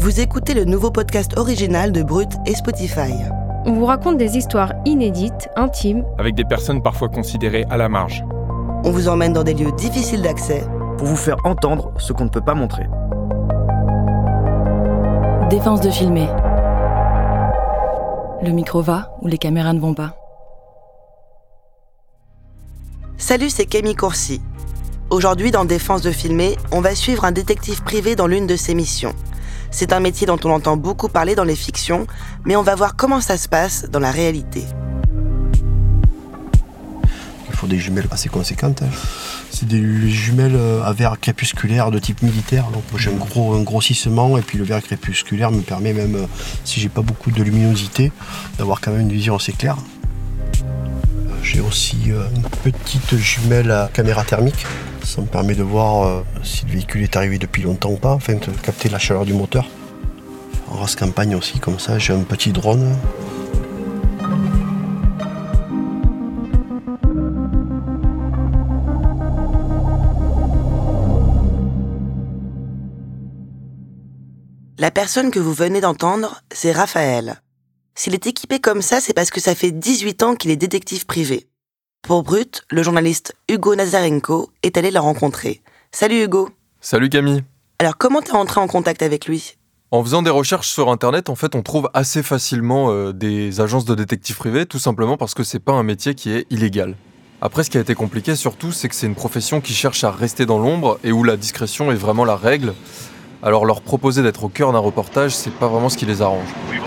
Vous écoutez le nouveau podcast original de Brut et Spotify. On vous raconte des histoires inédites, intimes, Avec des personnes parfois considérées à la marge. On vous emmène dans des lieux difficiles d'accès. Pour vous faire entendre ce qu'on ne peut pas montrer. Défense de filmer. Le micro va ou les caméras ne vont pas. Salut, c'est Camille Courcy. Aujourd'hui, dans Défense de filmer, on va suivre un détective privé dans l'une de ses missions. C'est un métier dont on entend beaucoup parler dans les fictions, mais on va voir comment ça se passe dans la réalité. Il faut des jumelles assez conséquentes. hein. C'est des jumelles euh, à verre crépusculaire de type militaire. Donc j'ai un gros un grossissement et puis le verre crépusculaire me permet même, euh, si j'ai pas beaucoup de luminosité, d'avoir quand même une vision assez claire. Euh, J'ai aussi une petite jumelle à caméra thermique. Ça me permet de voir euh, si le véhicule est arrivé depuis longtemps ou pas, afin de capter la chaleur du moteur. En race campagne aussi, comme ça, j'ai un petit drone. La personne que vous venez d'entendre, c'est Raphaël. S'il est équipé comme ça, c'est parce que ça fait 18 ans qu'il est détective privé. Pour Brut, le journaliste Hugo Nazarenko est allé le rencontrer. Salut Hugo. Salut Camille. Alors comment t'es entré en contact avec lui? En faisant des recherches sur internet, en fait, on trouve assez facilement euh, des agences de détectives privés, tout simplement parce que c'est pas un métier qui est illégal. Après, ce qui a été compliqué surtout, c'est que c'est une profession qui cherche à rester dans l'ombre et où la discrétion est vraiment la règle. Alors leur proposer d'être au cœur d'un reportage, c'est pas vraiment ce qui les arrange. Oui,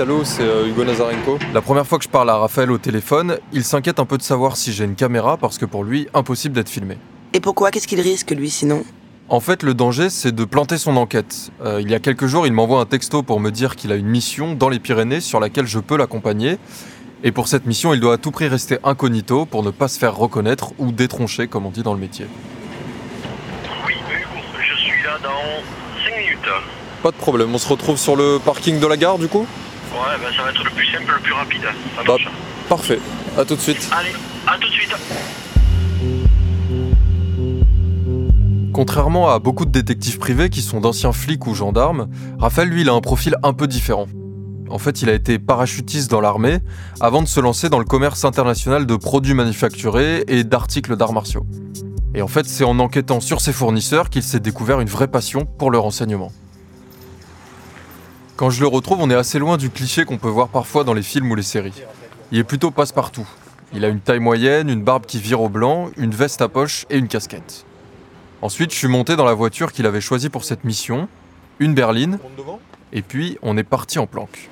allô, c'est euh, Hugo Nazarenko. La première fois que je parle à Raphaël au téléphone, il s'inquiète un peu de savoir si j'ai une caméra parce que pour lui, impossible d'être filmé. Et pourquoi? Qu'est-ce qu'il risque lui sinon? En fait, le danger, c'est de planter son enquête. Euh, il y a quelques jours, il m'envoie un texto pour me dire qu'il a une mission dans les Pyrénées sur laquelle je peux l'accompagner. Et pour cette mission, il doit à tout prix rester incognito pour ne pas se faire reconnaître ou détroncher, comme on dit dans le métier. Oui, Hugo, je suis là dans 5 minutes. Pas de problème, on se retrouve sur le parking de la gare du coup Ouais, ben ça va être le plus simple, le plus rapide. Ça Bah. Parfait, à tout de suite. Allez, à tout de suite. Contrairement à beaucoup de détectives privés qui sont d'anciens flics ou gendarmes, Raphaël, lui, il a un profil un peu différent. En fait, il a été parachutiste dans l'armée avant de se lancer dans le commerce international de produits manufacturés et d'articles d'arts martiaux. Et en fait, c'est en enquêtant sur ses fournisseurs qu'il s'est découvert une vraie passion pour le renseignement. Quand je le retrouve, on est assez loin du cliché qu'on peut voir parfois dans les films ou les séries. Il est plutôt passe-partout. Il a une taille moyenne, une barbe qui vire au blanc, une veste à poche et une casquette. Ensuite, je suis monté dans la voiture qu'il avait choisie pour cette mission, une berline, et puis on est parti en planque.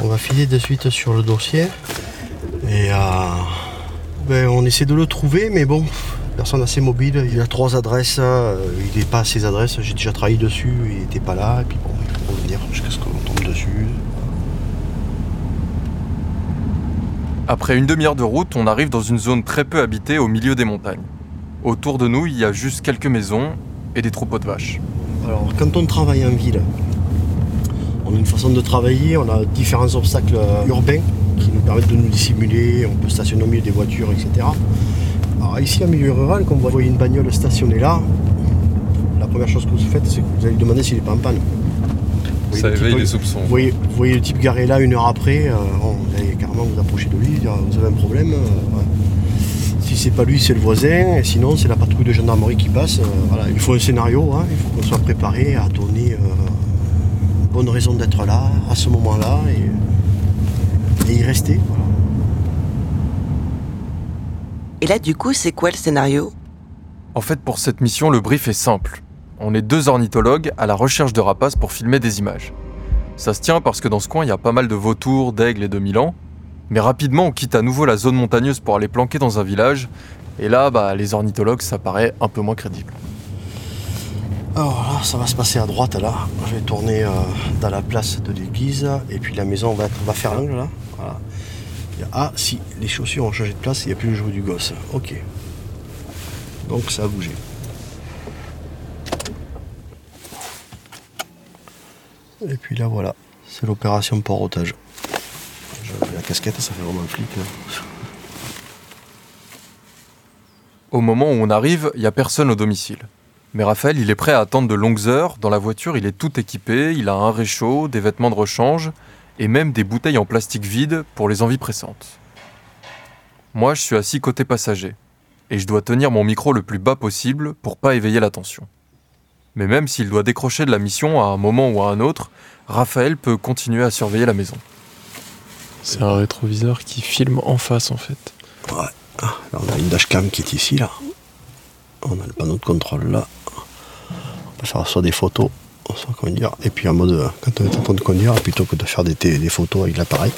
On va filer de suite sur le dossier. Et euh, ben, on essaie de le trouver, mais bon, personne assez mobile. Il a trois adresses, euh, il n'est pas à ses adresses. J'ai déjà travaillé dessus, il n'était pas là. Et puis bon, il faut revenir jusqu'à ce qu'on tombe dessus. Après une demi-heure de route, on arrive dans une zone très peu habitée au milieu des montagnes. Autour de nous, il y a juste quelques maisons et des troupeaux de vaches. Alors, quand on travaille en ville, on a une façon de travailler, on a différents obstacles euh, urbains qui nous permettent de nous dissimuler, on peut stationner au milieu des voitures, etc. Alors ici, en milieu rural, quand vous voyez une bagnole stationnée là, la première chose que vous faites, c'est que vous allez lui demander s'il n'est pas en panne. Vous voyez Ça le type- éveille les soupçons. Vous voyez, vous voyez le type garé là une heure après, euh, bon, vous allez carrément vous approcher de lui, dire vous avez un problème. euh, ouais. Si c'est pas lui, c'est le voisin, et sinon c'est la patrouille de gendarmerie qui passe. euh, voilà. Il faut un scénario, hein, il faut qu'on soit préparé à donner euh, une bonne raison d'être là, à ce moment-là, et, et y rester. voilà. Et là du coup, c'est quoi le scénario? En fait, pour cette mission, le brief est simple. On est deux ornithologues à la recherche de rapaces pour filmer des images. Ça se tient parce que dans ce coin, il y a pas mal de vautours, d'aigles et de milans. Mais rapidement, on quitte à nouveau la zone montagneuse pour aller planquer dans un village. Et là, bah, les ornithologues, ça paraît un peu moins crédible. Alors là, ça va se passer à droite là. Je vais tourner euh, dans la place de l'église et puis la maison va, être- va faire l'angle là. Voilà. Il y a- ah si, les chaussures ont changé de place, il n'y a plus le jouet du gosse. Ok. Donc ça a bougé. Et puis là voilà, c'est l'opération port-otage. J'ai la casquette, ça fait vraiment un flic. là. Au moment où on arrive, il n'y a personne au domicile. Mais Raphaël, il est prêt à attendre de longues heures. Dans la voiture, il est tout équipé, il a un réchaud, des vêtements de rechange et même des bouteilles en plastique vide pour les envies pressantes. Moi, je suis assis côté passager et je dois tenir mon micro le plus bas possible pour pas éveiller l'attention. Mais même s'il doit décrocher de la mission à un moment ou à un autre, Raphaël peut continuer à surveiller la maison. C'est un rétroviseur qui filme en face en fait. Là, on a une dashcam qui est ici là. On a le panneau de contrôle là. On peut faire soit des photos, conduire. Et puis en mode, euh, quand on est en train de conduire, plutôt que de faire des, photos avec l'appareil,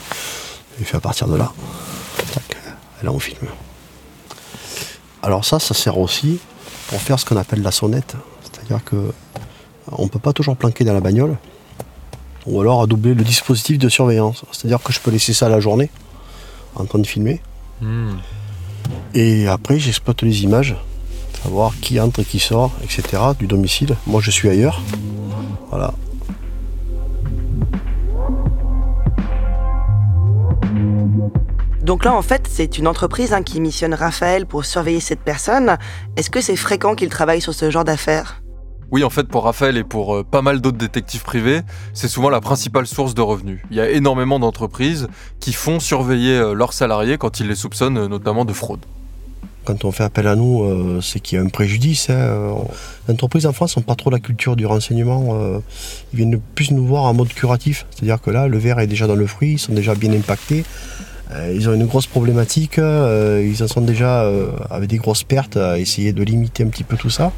il fait à partir de là. Tac, et là on filme. Alors ça, ça sert aussi pour faire ce qu'on appelle la sonnette. C'est-à-dire que on ne peut pas toujours planquer dans la bagnole. Ou alors à doubler le dispositif de surveillance. C'est-à-dire que je peux laisser ça la journée en train de filmer. Et après, j'exploite les images, savoir qui entre et qui sort, etc. du domicile. Moi, je suis ailleurs. Voilà. Donc là, en fait, c'est une entreprise hein, qui missionne Raphaël pour surveiller cette personne. Est-ce que c'est fréquent qu'il travaille sur ce genre d'affaires? Oui, en fait, pour Raphaël et pour euh, pas mal d'autres détectives privés, c'est souvent la principale source de revenus. Il y a énormément d'entreprises qui font surveiller euh, leurs salariés quand ils les soupçonnent euh, notamment de fraude. Quand on fait appel à nous, euh, c'est qu'il y a un préjudice. hein. Euh, Les entreprises en France n'ont pas trop la culture du renseignement. euh, ils viennent plus nous voir en mode curatif. C'est-à-dire que là, le verre est déjà dans le fruit, ils sont déjà bien impactés. Ils ont une grosse problématique. ils en sont déjà avec des grosses pertes à essayer de limiter un petit peu tout ça.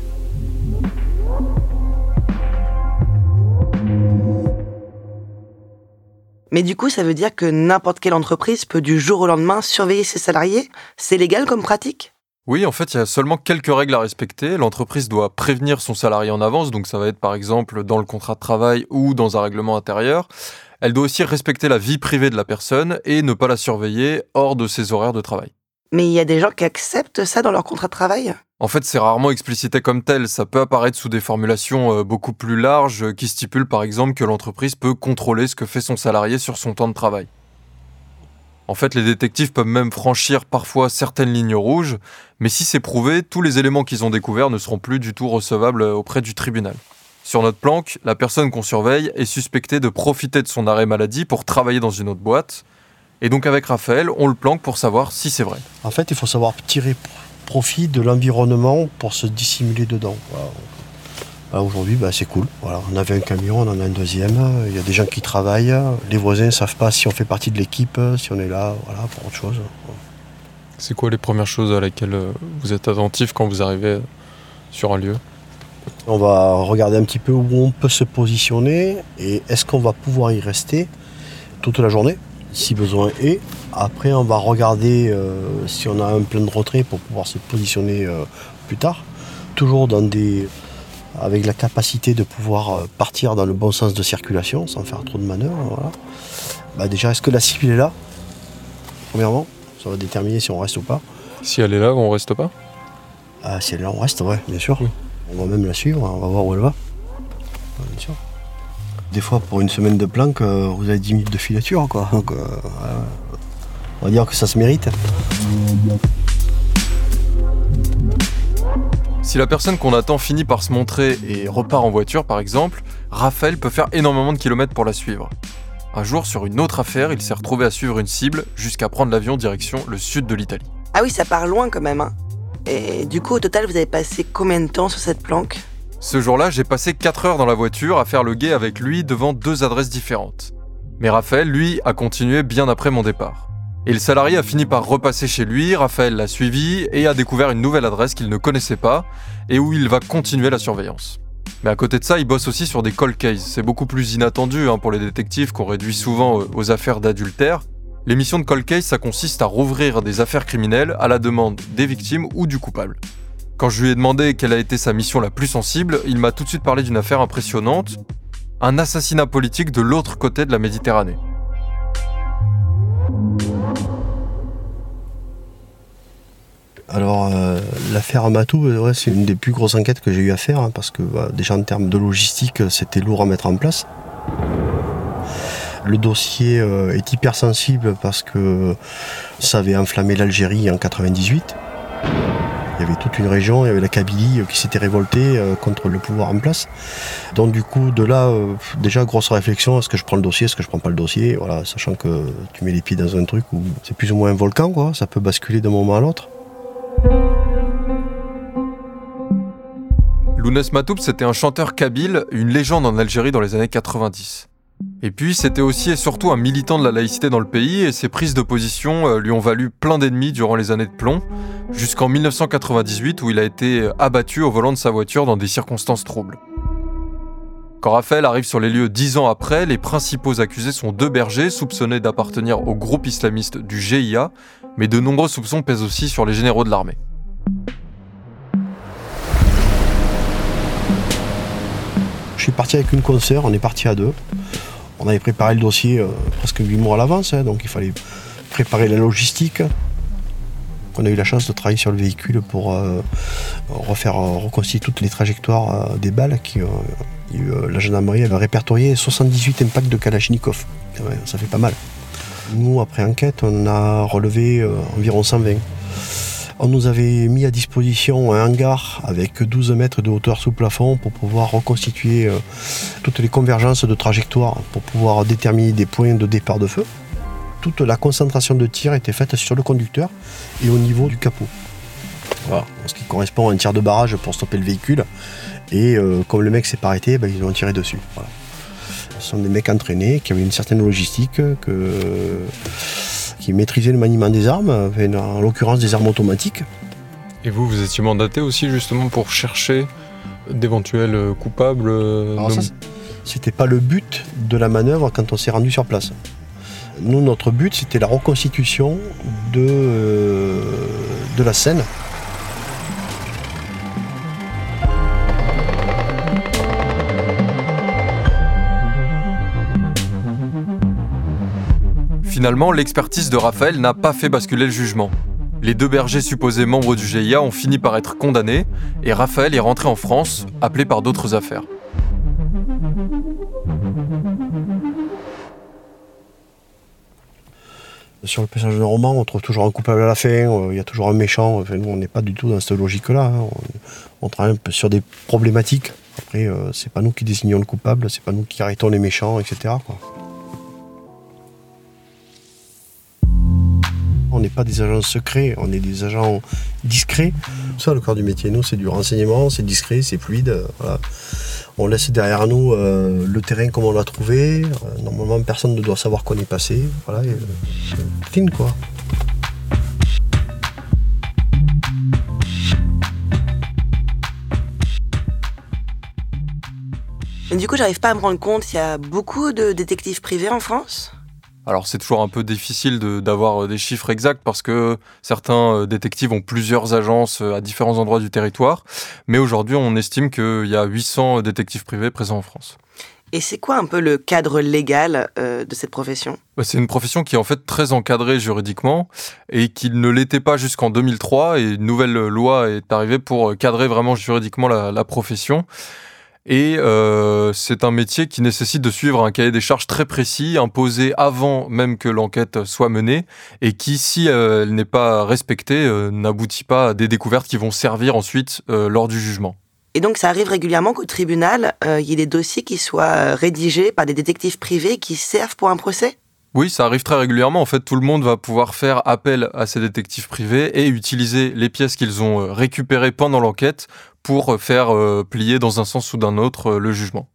Mais du coup, ça veut dire que n'importe quelle entreprise peut du jour au lendemain surveiller ses salariés? C'est légal comme pratique? Oui, en fait, il y a seulement quelques règles à respecter. L'entreprise doit prévenir son salarié en avance, donc ça va être par exemple dans le contrat de travail ou dans un règlement intérieur. Elle doit aussi respecter la vie privée de la personne et ne pas la surveiller hors de ses horaires de travail. Mais il y a des gens qui acceptent ça dans leur contrat de travail? En fait, c'est rarement explicité comme tel, ça peut apparaître sous des formulations euh, beaucoup plus larges euh, qui stipulent par exemple que l'entreprise peut contrôler ce que fait son salarié sur son temps de travail. En fait, les détectives peuvent même franchir parfois certaines lignes rouges, mais si c'est prouvé, tous les éléments qu'ils ont découverts ne seront plus du tout recevables euh, auprès du tribunal. Sur notre planque, la personne qu'on surveille est suspectée de profiter de son arrêt maladie pour travailler dans une autre boîte. Et donc avec Raphaël, on le planque pour savoir si c'est vrai. En fait, il faut savoir tirer profit de l'environnement pour se dissimuler dedans. Voilà, Aujourd'hui, bah, c'est cool. Voilà, on avait un camion, on en a un deuxième. Il y a des gens qui travaillent. Les voisins ne savent pas si on fait partie de l'équipe, si on est là, voilà, pour autre chose. C'est quoi les premières choses à laquelle euh, vous êtes attentif quand vous arrivez sur un lieu? On va regarder un petit peu où on peut se positionner et est-ce qu'on va pouvoir y rester toute la journée, si besoin est. Après, on va regarder euh, si on a un plan de retrait pour pouvoir se positionner euh, plus tard. Toujours dans des, avec la capacité de pouvoir euh, partir dans le bon sens de circulation sans faire trop de manœuvres. Voilà. Bah déjà, est-ce que la cible est là? Premièrement, ça va déterminer si on reste ou pas. Si elle est là, on reste pas? Ah, si elle est là, on reste, ouais, bien sûr. Oui. On va même la suivre, on va voir où elle va. Ouais, bien sûr. Des fois, pour une semaine de planque, euh, vous avez 10 minutes de filature, quoi. Donc, euh, on va dire que ça se mérite. Si la personne qu'on attend finit par se montrer et repart en voiture par exemple, Raphaël peut faire énormément de kilomètres pour la suivre. Un jour, sur une autre affaire, il s'est retrouvé à suivre une cible jusqu'à prendre l'avion direction le sud de l'Italie. Ah oui, ça part loin quand même. hein. Et du coup, au total, vous avez passé combien de temps sur cette planque? Ce jour-là, j'ai passé 4 heures dans la voiture à faire le guet avec lui devant deux adresses différentes. Mais Raphaël, lui, a continué bien après mon départ. Et le salarié a fini par repasser chez lui, Raphaël l'a suivi et a découvert une nouvelle adresse qu'il ne connaissait pas et où il va continuer la surveillance. Mais à côté de ça, il bosse aussi sur des cold cases. C'est beaucoup plus inattendu hein, pour les détectives qu'on réduit souvent euh, aux affaires d'adultère. Les missions de cold case, ça consiste à rouvrir des affaires criminelles à la demande des victimes ou du coupable. Quand je lui ai demandé quelle a été sa mission la plus sensible, il m'a tout de suite parlé d'une affaire impressionnante, un assassinat politique de l'autre côté de la Méditerranée. Alors, euh, l'affaire Amatou, euh, ouais, c'est une des plus grosses enquêtes que j'ai eu à faire, hein, parce que bah, déjà en termes de logistique, c'était lourd à mettre en place. Le dossier euh, est hypersensible parce que ça avait enflammé l'Algérie en 98. Il y avait toute une région, il y avait la Kabylie qui s'était révoltée euh, contre le pouvoir en place. Donc du coup, de là, euh, déjà grosse réflexion, est-ce que je prends le dossier, est-ce que je prends pas le dossier, voilà, sachant que tu mets les pieds dans un truc où c'est plus ou moins un volcan, quoi, ça peut basculer d'un moment à l'autre. Lounès Matoub, c'était un chanteur kabyle, une légende en Algérie dans les années 90. Et puis, c'était aussi et surtout un militant de la laïcité dans le pays, et ses prises de position euh, lui ont valu plein d'ennemis durant les années de plomb, jusqu'en 1998 où il a été abattu au volant de sa voiture dans des circonstances troubles. Quand Raphaël arrive sur les lieux dix ans après, les principaux accusés sont deux bergers soupçonnés d'appartenir au groupe islamiste du GIA, mais de nombreux soupçons pèsent aussi sur les généraux de l'armée. Je suis parti avec une consoeur, on est parti à deux. On avait préparé le dossier euh, presque 8 mois à l'avance, hein, donc il fallait préparer la logistique. On a eu la chance de travailler sur le véhicule pour euh, refaire euh, reconstituer toutes les trajectoires des balles. Qui, la gendarmerie avait répertorié 78 impacts de Kalachnikov. Ça fait pas mal. Nous, après enquête, on a relevé environ 120. On nous avait mis à disposition un hangar avec 12 mètres de hauteur sous plafond pour pouvoir reconstituer euh, toutes les convergences de trajectoires, pour pouvoir déterminer des points de départ de feu. Toute la concentration de tir était faite sur le conducteur et au niveau du capot. Voilà, ce qui correspond à un tir de barrage pour stopper le véhicule. Et euh, comme le mec s'est pas arrêté, ben, ils ont tiré dessus. Voilà. Ce sont des mecs entraînés qui avaient une certaine logistique, que, qui maîtrisaient le maniement des armes, en l'occurrence des armes automatiques. Et vous, vous étiez mandaté aussi justement pour chercher d'éventuels euh, coupables euh, Alors ça, c'était pas le but de la manœuvre quand on s'est rendu sur place. Nous, notre but, c'était la reconstitution de, euh, de la scène. Finalement, l'expertise de Raphaël n'a pas fait basculer le jugement. Les deux bergers supposés membres du GIA ont fini par être condamnés et Raphaël est rentré en France, appelé par d'autres affaires. Sur le passage d'un roman, on trouve toujours un coupable à la fin, euh, il y a toujours un méchant. Nous, on n'est pas du tout dans cette logique-là. hein. On, travaille un peu sur des problématiques. Après, euh, c'est pas nous qui désignons le coupable, c'est pas nous qui arrêtons les méchants, etc. On n'est pas des agents secrets, on est des agents discrets. Ça, le corps du métier, nous, c'est du renseignement, c'est discret, c'est fluide. voilà. On laisse derrière nous euh, le terrain comme on l'a trouvé. Euh, normalement, personne ne doit savoir qu'on est passé. Voilà, et, euh, c'est clean, quoi. Mais du coup, j'arrive pas à me rendre compte, il y a beaucoup de détectives privés en France Alors c'est toujours un peu difficile d'avoir euh, des chiffres exacts parce que certains euh, détectives ont plusieurs agences euh, à différents endroits du territoire, mais aujourd'hui on estime qu'il y a 800 détectives privés présents en France. Et c'est quoi un peu le cadre légal euh, de cette profession? Bah, C'est une profession qui est en fait très encadrée juridiquement et qui ne l'était pas jusqu'en 2003 et une nouvelle loi est arrivée pour cadrer vraiment juridiquement la, la profession. Et euh, c'est un métier qui nécessite de suivre un cahier des charges très précis, imposé avant même que l'enquête soit menée, et qui, si euh, elle n'est pas respectée, euh, n'aboutit pas à des découvertes qui vont servir ensuite lors du jugement. Et donc, ça arrive régulièrement qu'au tribunal, il y ait des dossiers qui soient rédigés par des détectives privés qui servent pour un procès? Oui, ça arrive très régulièrement. En fait, tout le monde va pouvoir faire appel à ces détectives privés et utiliser les pièces qu'ils ont récupérées pendant l'enquête pour euh, faire euh, plier dans un sens ou d'un autre euh, le jugement.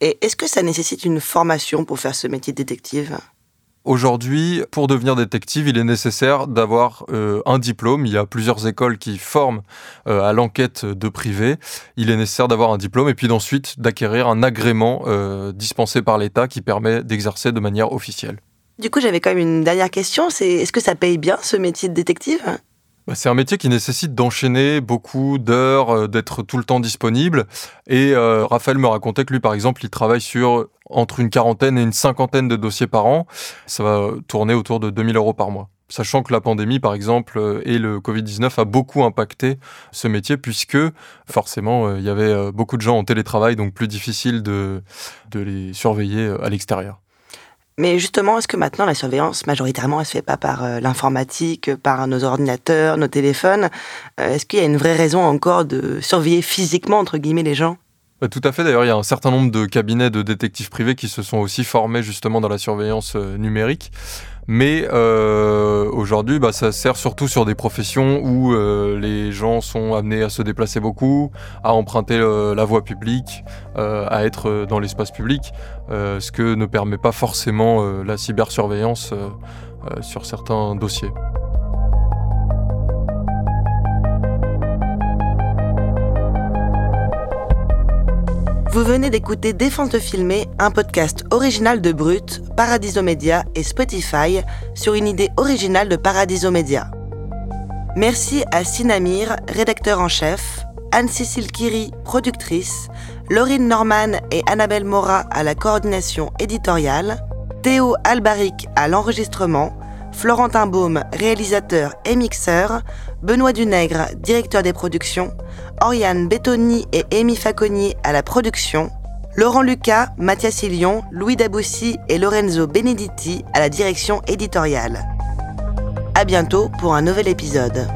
Et est-ce que ça nécessite une formation pour faire ce métier de détective? Aujourd'hui, pour devenir détective, il est nécessaire d'avoir euh, un diplôme. Il y a plusieurs écoles qui forment euh, à l'enquête de privé. Il est nécessaire d'avoir un diplôme et puis d'ensuite d'acquérir un agrément euh, dispensé par l'État qui permet d'exercer de manière officielle. Du coup, j'avais quand même une dernière question, c'est est-ce que ça paye bien ce métier de détective? C'est un métier qui nécessite d'enchaîner beaucoup d'heures, euh, d'être tout le temps disponible. Et euh, Raphaël me racontait que lui, par exemple, il travaille sur entre une quarantaine et une cinquantaine de dossiers par an. Ça va tourner autour de 2000 euros par mois. Sachant que la pandémie, par exemple, euh, et le Covid-19 a beaucoup impacté ce métier, puisque forcément, il y avait beaucoup de gens en télétravail, donc plus difficile de, de les surveiller à l'extérieur. Mais justement, est-ce que maintenant la surveillance, majoritairement, elle se fait pas par euh, l'informatique, par nos ordinateurs, nos téléphones? Euh, Est-ce qu'il y a une vraie raison encore de surveiller physiquement, entre guillemets, les gens? Bah, tout à fait. D'ailleurs, il y a un certain nombre de cabinets de détectives privés qui se sont aussi formés justement dans la surveillance euh, numérique. Mais euh, aujourd'hui, bah, ça sert surtout sur des professions où euh, les gens sont amenés à se déplacer beaucoup, à emprunter euh, la voie publique, à être dans l'espace public, ce que ne permet pas forcément la cybersurveillance sur certains dossiers. Vous venez d'écouter Défense de filmer, un podcast original de Brut, Paradiso Media et Spotify sur une idée originale de Paradiso Media. Merci à Sinamir, rédacteur en chef, Anne-Cécile Kiri, productrice, Laurine Norman et Annabelle Mora à la coordination éditoriale, Théo Albaric à l'enregistrement, Florentin Baume, réalisateur et mixeur, Benoît Dunègre, directeur des productions, Oriane Bétoni et Amy Faconnier à la production, Laurent Lucas, Mathias Ilion, Louis Daboussi et Lorenzo Benedetti à la direction éditoriale. À bientôt pour un nouvel épisode.